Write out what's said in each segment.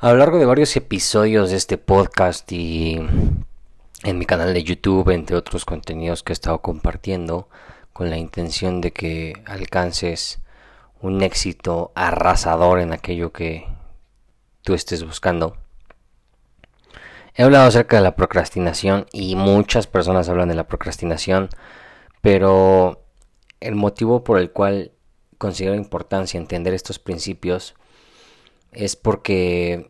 A lo largo de varios episodios de este podcast y en mi canal de YouTube, entre otros contenidos que he estado compartiendo, con la intención de que alcances un éxito arrasador en aquello que tú estés buscando. He hablado acerca de la procrastinación y muchas personas hablan de la procrastinación, pero el motivo por el cual considero importancia entender estos principios es porque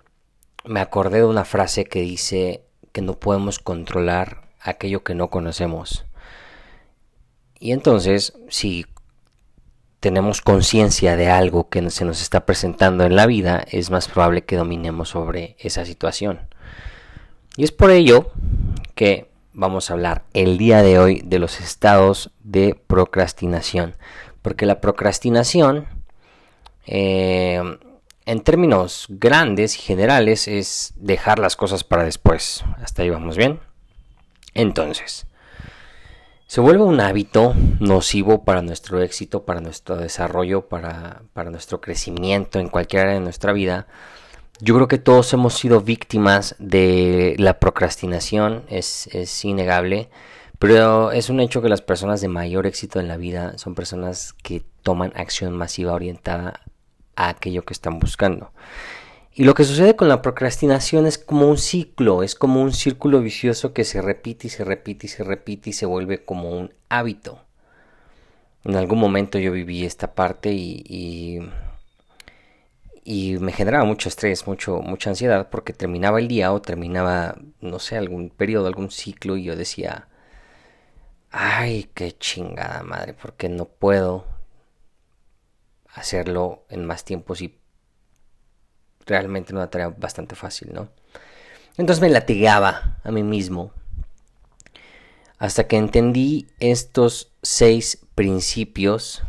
me acordé de una frase que dice que no podemos controlar aquello que no conocemos. Y entonces, si tenemos conciencia de algo que se nos está presentando en la vida, es más probable que dominemos sobre esa situación. Y es por ello que vamos a hablar el día de hoy de los estados de procrastinación. Porque la procrastinación eh, en términos grandes y generales es dejar las cosas para después. Hasta ahí vamos bien. Entonces, se vuelve un hábito nocivo para nuestro éxito, para nuestro desarrollo, para, nuestro crecimiento en cualquier área de nuestra vida. Yo creo que todos hemos sido víctimas de la procrastinación, es, es innegable. Pero es un hecho que las personas de mayor éxito en la vida son personas que toman acción masiva orientada a aquello que están buscando. Y lo que sucede con la procrastinación es como un ciclo, es como un círculo vicioso que se repite y se repite y se repite y se vuelve como un hábito. En algún momento yo viví esta parte y, y, me generaba mucho estrés, mucho, mucha ansiedad porque terminaba el día o terminaba, no sé, algún periodo, algún ciclo y yo decía, ay, qué chingada madre, porque no puedo, hacerlo en más tiempo si realmente una tarea bastante fácil, ¿no? Entonces me latigaba a mí mismo hasta que entendí estos seis principios,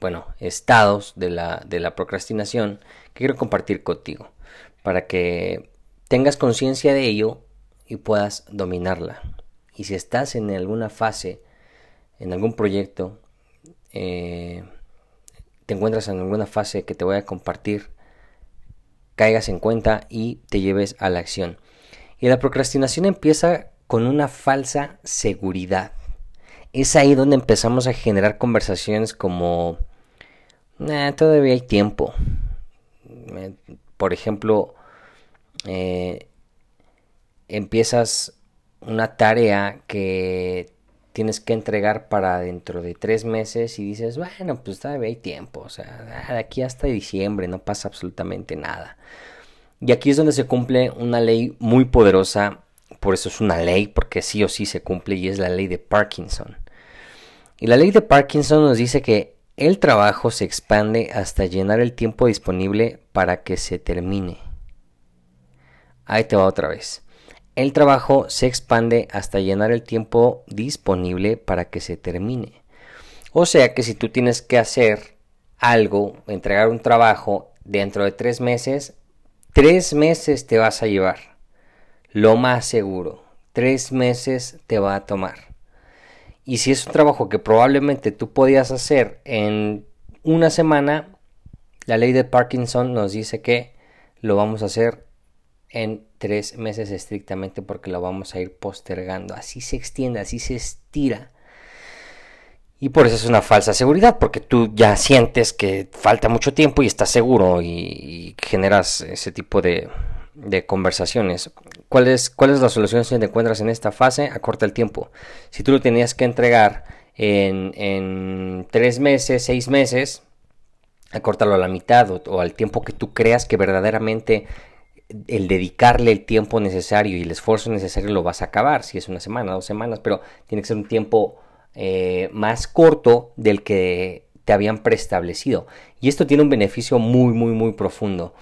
bueno, estados de la, de la procrastinación que quiero compartir contigo para que tengas conciencia de ello y puedas dominarla. Y si estás en alguna fase, en algún proyecto, eh, te encuentras en alguna fase que te voy a compartir, caigas en cuenta y te lleves a la acción. Y la procrastinación empieza con una falsa seguridad. Es ahí donde empezamos a generar conversaciones como, todavía hay tiempo. Por ejemplo, eh, empiezas una tarea que tienes que entregar para dentro de tres meses y dices, bueno, pues todavía hay tiempo, o sea, de aquí hasta diciembre no pasa absolutamente nada. Y aquí es donde se cumple una ley muy poderosa, por eso es una ley, porque sí o sí se cumple y es la ley de Parkinson. Y la ley de Parkinson nos dice que el trabajo se expande hasta llenar el tiempo disponible para que se termine. Ahí te va otra vez. El trabajo se expande hasta llenar el tiempo disponible para que se termine. O sea que si tú tienes que hacer algo, entregar un trabajo dentro de tres meses, tres meses te vas a llevar. Lo más seguro, tres meses te va a tomar. Y si es un trabajo que probablemente tú podías hacer en una semana, la ley de Parkinson nos dice que lo vamos a hacer en tres meses estrictamente porque lo vamos a ir postergando. Así se extiende, así se estira. Y por eso es una falsa seguridad, porque tú ya sientes que falta mucho tiempo y estás seguro y, generas ese tipo de, conversaciones. ¿Cuál es, ¿Cuál es la solución si te encuentras en esta fase? Acorta el tiempo. Si tú lo tenías que entregar en, en tres meses, seis meses, acórtalo a la mitad o, al tiempo que tú creas que verdaderamente el dedicarle el tiempo necesario y el esfuerzo necesario lo vas a acabar, si es una semana, dos semanas, pero tiene que ser un tiempo eh, más corto del que te habían preestablecido. Y esto tiene un beneficio muy, muy, muy profundo.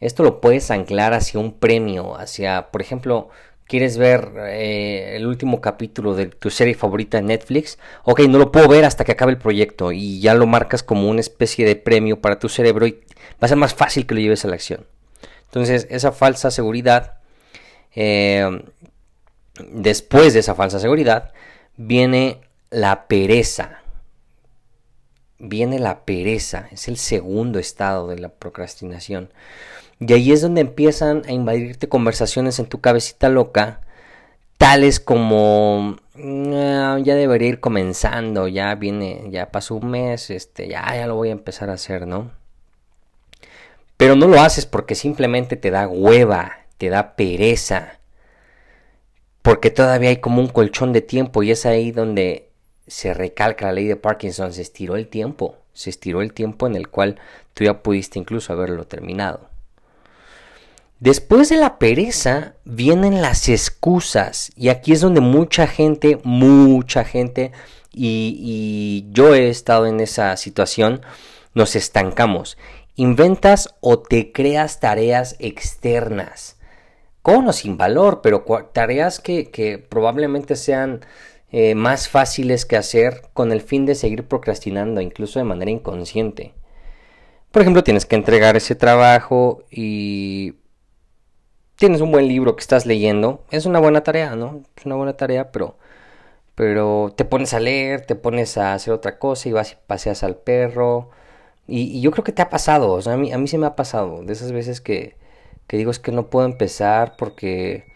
Esto lo puedes anclar hacia un premio, hacia, por ejemplo, quieres ver eh, el último capítulo de tu serie favorita en Netflix, ok, no lo puedo ver hasta que acabe el proyecto y ya lo marcas como una especie de premio para tu cerebro y va a ser más fácil que lo lleves a la acción. Entonces, esa falsa seguridad, eh, después de esa falsa seguridad, viene la pereza. Viene la pereza, es el segundo estado de la procrastinación. Y ahí es donde empiezan a invadirte conversaciones en tu cabecita loca, tales como ah, ya debería ir comenzando, ya viene, ya pasó un mes, este, ya, ya lo voy a empezar a hacer, ¿no? Pero no lo haces porque simplemente te da hueva, te da pereza, porque todavía hay como un colchón de tiempo y es ahí donde se recalca la ley de Parkinson, se estiró el tiempo, se estiró el tiempo en el cual tú ya pudiste incluso haberlo terminado. Después de la pereza vienen las excusas y aquí es donde mucha gente, mucha gente, y, y yo he estado en esa situación, nos estancamos. Inventas o te creas tareas externas, con o sin valor, pero tareas que, probablemente sean eh, más fáciles que hacer con el fin de seguir procrastinando, incluso de manera inconsciente. Por ejemplo, tienes que entregar ese trabajo y tienes un buen libro que estás leyendo. Es una buena tarea, ¿no? Es una buena tarea, pero, pero te pones a leer, te pones a hacer otra cosa y vas y paseas al perro. Y, yo creo que te ha pasado, o sea, a mí, a mí se me ha pasado, de esas veces que, que digo es que no puedo empezar porque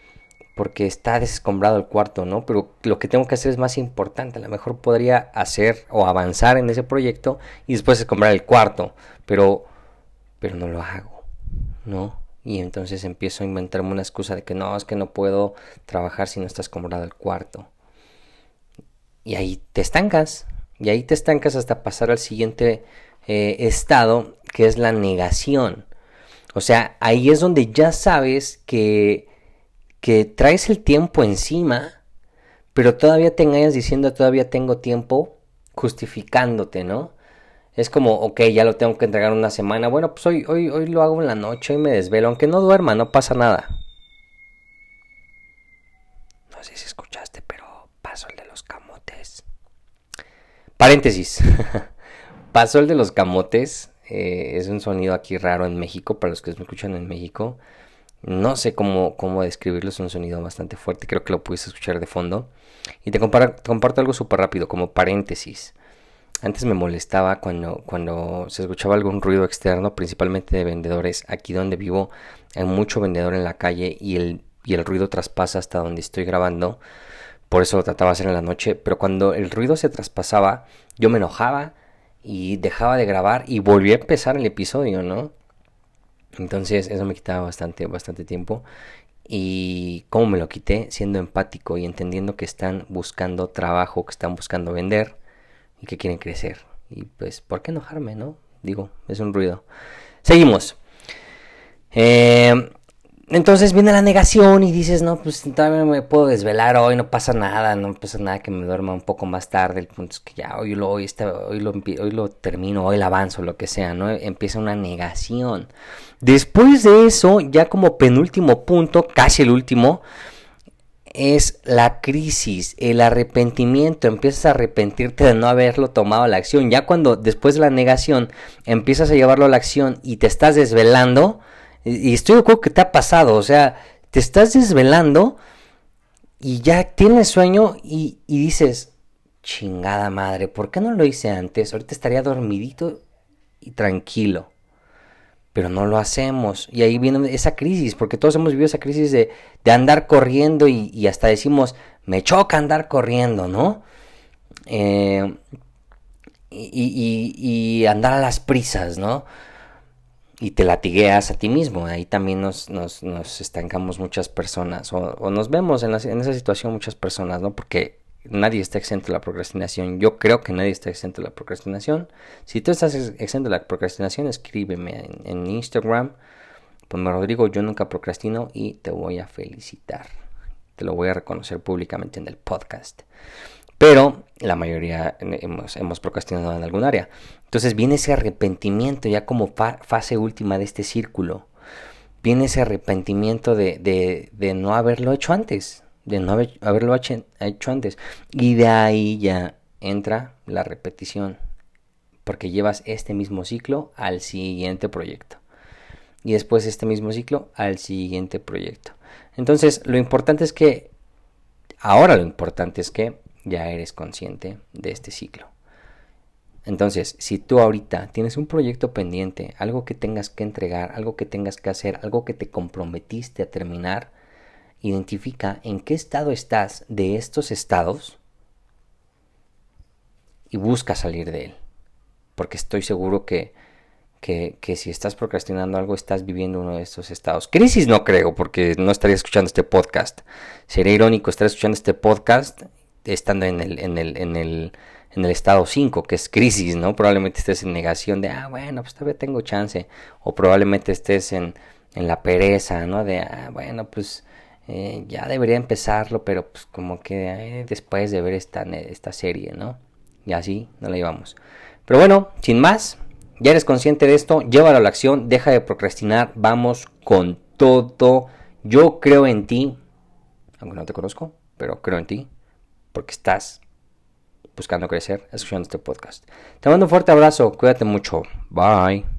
porque está desescombrado el cuarto, ¿no? Pero lo que tengo que hacer es más importante. A lo mejor podría hacer o avanzar en ese proyecto y después escombrar el cuarto, pero, pero no lo hago, ¿no? Y entonces empiezo a inventarme una excusa de que no, es que no puedo trabajar si no está escombrado el cuarto. Y ahí te estancas, y ahí te estancas hasta pasar al siguiente eh, estado, que es la negación. O sea, ahí es donde ya sabes que que traes el tiempo encima, pero todavía te engañas diciendo todavía tengo tiempo, justificándote, ¿no? Es como, ok, ya lo tengo que entregar una semana. Bueno, pues hoy, hoy, hoy lo hago en la noche, y me desvelo, aunque no duerma, no pasa nada. No sé si escuchaste, pero paso el de los camotes. Paréntesis. paso el de los camotes. Eh, es un sonido aquí raro en México, para los que me escuchan en México. No sé cómo, cómo describirlo, es un sonido bastante fuerte, creo que lo pudiste escuchar de fondo. Y te, comparto algo súper rápido, como paréntesis. Antes me molestaba cuando, cuando se escuchaba algún ruido externo, principalmente de vendedores. Aquí donde vivo hay mucho vendedor en la calle y el, y el ruido traspasa hasta donde estoy grabando. Por eso lo trataba de hacer en la noche. Pero cuando el ruido se traspasaba, yo me enojaba y dejaba de grabar y volví a empezar el episodio, ¿no? Entonces eso me quitaba bastante, bastante tiempo. Y cómo me lo quité, siendo empático y entendiendo que están buscando trabajo, que están buscando vender y que quieren crecer. Y pues, ¿por qué enojarme, no? Digo, es un ruido. Seguimos. Eh, entonces viene la negación y dices, no, pues todavía me puedo desvelar hoy, no pasa nada, no pasa nada que me duerma un poco más tarde. El punto es que ya hoy lo, hoy, hoy lo, hoy lo termino, hoy lo avanzo, lo que sea, ¿no? Empieza una negación. Después de eso, ya como penúltimo punto, casi el último, es la crisis, el arrepentimiento, empiezas a arrepentirte de no haberlo tomado a la acción. Ya cuando después de la negación empiezas a llevarlo a la acción y te estás desvelando, y estoy de acuerdo que te ha pasado, o sea, te estás desvelando y ya tienes sueño y, dices, chingada madre, ¿por qué no lo hice antes? Ahorita estaría dormidito y tranquilo. Pero no lo hacemos. Y ahí viene esa crisis, porque todos hemos vivido esa crisis de, andar corriendo y, hasta decimos, me choca andar corriendo, ¿no? Eh, y, y, andar a las prisas, ¿no? Y te latigueas a ti mismo. Ahí también nos, nos, nos estancamos muchas personas o, nos vemos en, en, esa situación muchas personas, ¿no? Porque nadie está exento de la procrastinación. Yo creo que nadie está exento de la procrastinación. Si tú estás exento de la procrastinación, escríbeme en, Instagram Pues Rodrigo, yo nunca procrastino y te voy a felicitar. Te lo voy a reconocer públicamente en el podcast. Pero la mayoría hemos, procrastinado en algún área. Entonces viene ese arrepentimiento ya como fase última de este círculo. Viene ese arrepentimiento de, no haberlo hecho antes. De no haberlo hecho antes. Y de ahí ya entra la repetición. Porque llevas este mismo ciclo al siguiente proyecto. Y después este mismo ciclo al siguiente proyecto. Entonces lo importante es que, ahora lo importante es que ya eres consciente de este ciclo. Entonces, si tú ahorita tienes un proyecto pendiente, algo que tengas que entregar, algo que tengas que hacer, algo que te comprometiste a terminar, identifica en qué estado estás de estos estados y busca salir de él. Porque estoy seguro que, que, que, si estás procrastinando algo, estás viviendo uno de estos estados. Crisis no creo, porque no estaría escuchando este podcast. Sería irónico estar escuchando este podcast estando en el, en el, en el, en el estado 5, que es crisis, ¿no? Probablemente estés en negación de, ah, bueno, pues todavía tengo chance. O probablemente estés en, en la pereza, ¿no? De, ah, bueno, pues eh, ya debería empezarlo, pero pues como que eh, después de ver esta, esta serie, ¿no? Y así no la llevamos. Pero bueno, sin más, ya eres consciente de esto, llévalo a la acción, deja de procrastinar, vamos con todo. Yo creo en ti, aunque no te conozco, pero creo en ti porque estás buscando crecer escuchando este podcast. Te mando un fuerte abrazo, cuídate mucho, bye.